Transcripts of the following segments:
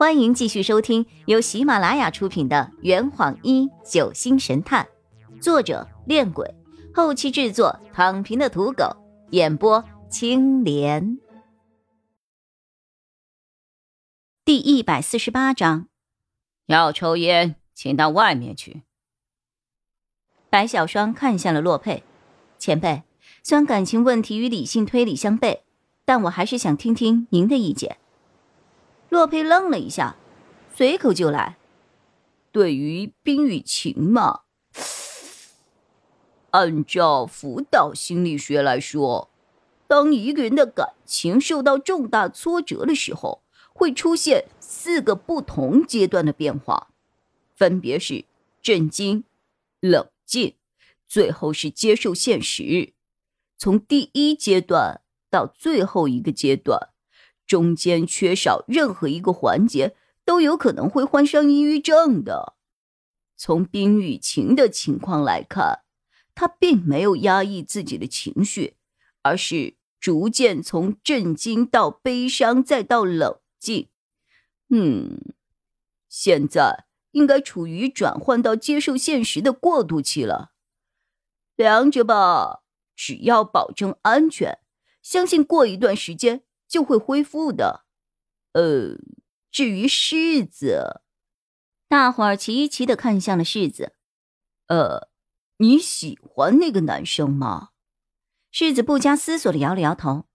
欢迎继续收听由喜马拉雅出品的《圆谎一九星神探》，作者：恋鬼，后期制作：躺平的土狗，演播：青莲。第一百四十八章，要抽烟，请到外面去。白小霜看向了洛佩，前辈，虽然感情问题与理性推理相悖，但我还是想听听您的意见。洛佩愣了一下，随口就来：“对于冰与情嘛，按照辅导心理学来说，当一个人的感情受到重大挫折的时候，会出现四个不同阶段的变化，分别是震惊、冷静，最后是接受现实。从第一阶段到最后一个阶段。”中间缺少任何一个环节，都有可能会患上抑郁症的。从冰雨晴的情况来看，他并没有压抑自己的情绪，而是逐渐从震惊到悲伤，再到冷静。嗯，现在应该处于转换到接受现实的过渡期了。凉着吧，只要保证安全，相信过一段时间。就会恢复的。呃，至于柿子，大伙儿齐齐的看向了柿子。呃，你喜欢那个男生吗？柿子不加思索的摇了摇头。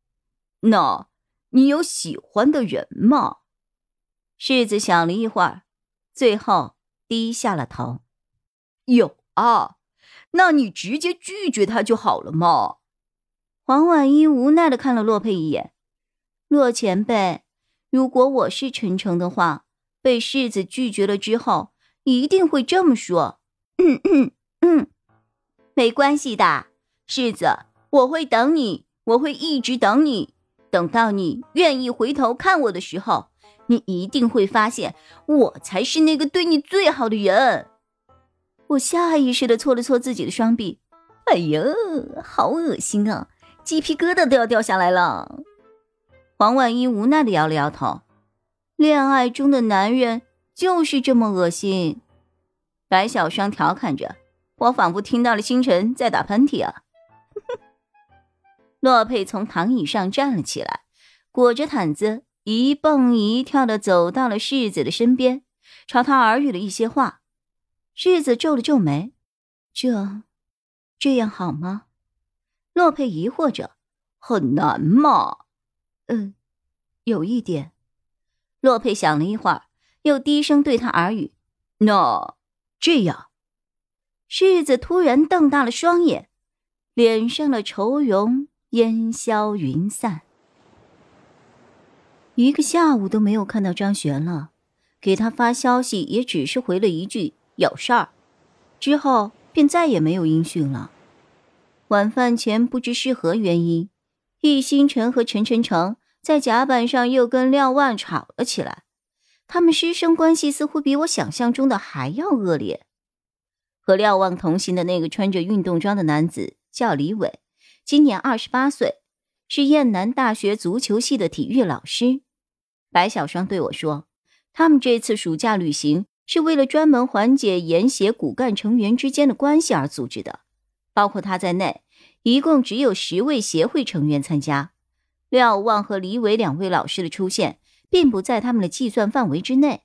那，你有喜欢的人吗？柿子想了一会儿，最后低下了头。有啊，那你直接拒绝他就好了嘛。黄婉一无奈的看了洛佩一眼。洛前辈，如果我是陈诚的话，被世子拒绝了之后，一定会这么说。嗯嗯嗯，没关系的，世子，我会等你，我会一直等你，等到你愿意回头看我的时候，你一定会发现我才是那个对你最好的人。我下意识的搓了搓自己的双臂，哎呀，好恶心啊，鸡皮疙瘩都要掉下来了。黄婉一无奈的摇了摇头，恋爱中的男人就是这么恶心。白小霜调侃着，我仿佛听到了星辰在打喷嚏啊。洛佩从躺椅上站了起来，裹着毯子，一蹦一跳的走到了世子的身边，朝他耳语了一些话。世子皱了皱眉，这，这样好吗？洛佩疑惑着，很难吗？嗯，有一点。洛佩想了一会儿，又低声对他耳语：“那这样。”世子突然瞪大了双眼，脸上的愁容烟消云散。一个下午都没有看到张璇了，给他发消息也只是回了一句“有事儿”，之后便再也没有音讯了。晚饭前不知是何原因。易星辰和陈晨成在甲板上又跟廖万吵了起来，他们师生关系似乎比我想象中的还要恶劣。和廖万同行的那个穿着运动装的男子叫李伟，今年二十八岁，是燕南大学足球系的体育老师。白小霜对我说，他们这次暑假旅行是为了专门缓解研协骨干成员之间的关系而组织的，包括他在内。一共只有十位协会成员参加，廖望和李伟两位老师的出现，并不在他们的计算范围之内。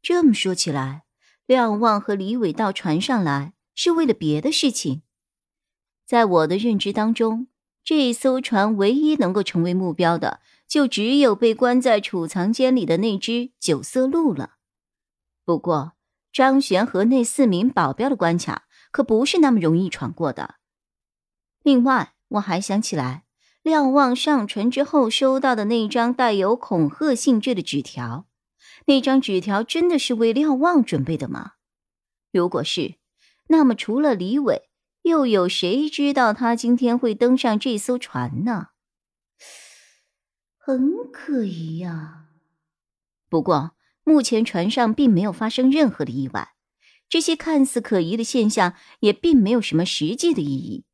这么说起来，廖望和李伟到船上来是为了别的事情。在我的认知当中，这艘船唯一能够成为目标的，就只有被关在储藏间里的那只九色鹿了。不过，张璇和那四名保镖的关卡可不是那么容易闯过的。另外，我还想起来，廖望上船之后收到的那张带有恐吓性质的纸条，那张纸条真的是为廖望准备的吗？如果是，那么除了李伟，又有谁知道他今天会登上这艘船呢？很可疑呀。不过，目前船上并没有发生任何的意外，这些看似可疑的现象也并没有什么实际的意义。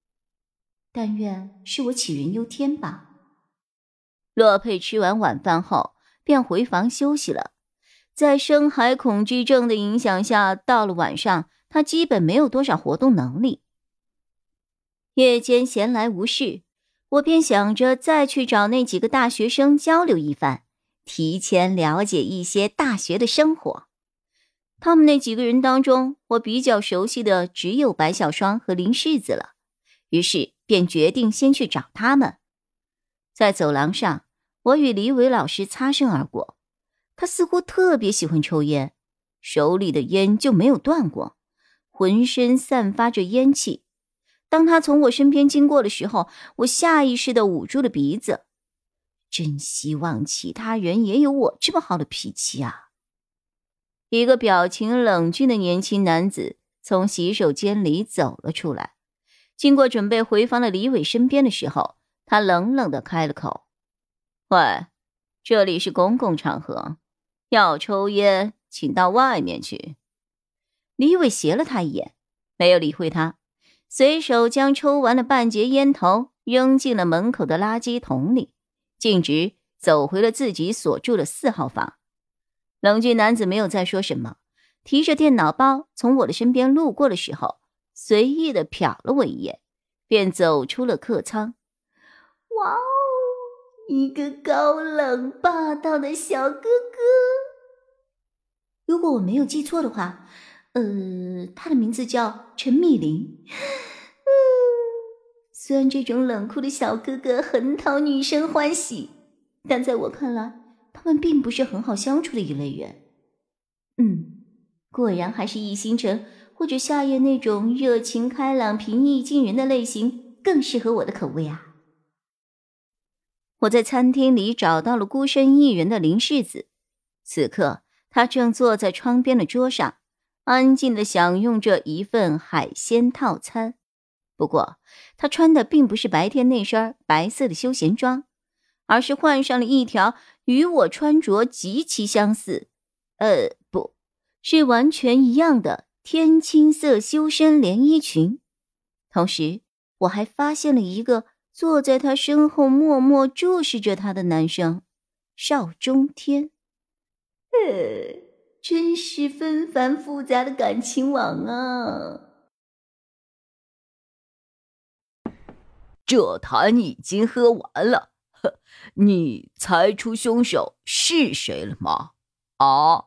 但愿是我杞人忧天吧。洛佩吃完晚饭后便回房休息了，在深海恐惧症的影响下，到了晚上，他基本没有多少活动能力。夜间闲来无事，我便想着再去找那几个大学生交流一番，提前了解一些大学的生活。他们那几个人当中，我比较熟悉的只有白小霜和林世子了，于是便决定先去找他们。在走廊上，我与李伟老师擦身而过，他似乎特别喜欢抽烟，手里的烟就没有断过，浑身散发着烟气。当他从我身边经过的时候，我下意识的捂住了鼻子。真希望其他人也有我这么好的脾气啊！一个表情冷峻的年轻男子从洗手间里走了出来，经过准备回房的李伟身边的时候，他冷冷的开了口：“喂，这里是公共场合，要抽烟请到外面去。”李伟斜了他一眼，没有理会他。随手将抽完的半截烟头扔进了门口的垃圾桶里，径直走回了自己所住的四号房。冷峻男子没有再说什么，提着电脑包从我的身边路过的时候，随意的瞟了我一眼，便走出了客舱。哇哦，一个高冷霸道的小哥哥！如果我没有记错的话。呃，他的名字叫陈密林。嗯，虽然这种冷酷的小哥哥很讨女生欢喜，但在我看来，他们并不是很好相处的一类人。嗯，果然还是易星辰或者夏夜那种热情开朗、平易近人的类型更适合我的口味啊。我在餐厅里找到了孤身一人的林世子，此刻他正坐在窗边的桌上。安静的享用着一份海鲜套餐，不过他穿的并不是白天那身白色的休闲装，而是换上了一条与我穿着极其相似，呃，不是完全一样的天青色修身连衣裙。同时，我还发现了一个坐在他身后默默注视着他的男生，邵中天。呃。真是纷繁复杂的感情网啊！这坛已经喝完了，呵，你猜出凶手是谁了吗？啊，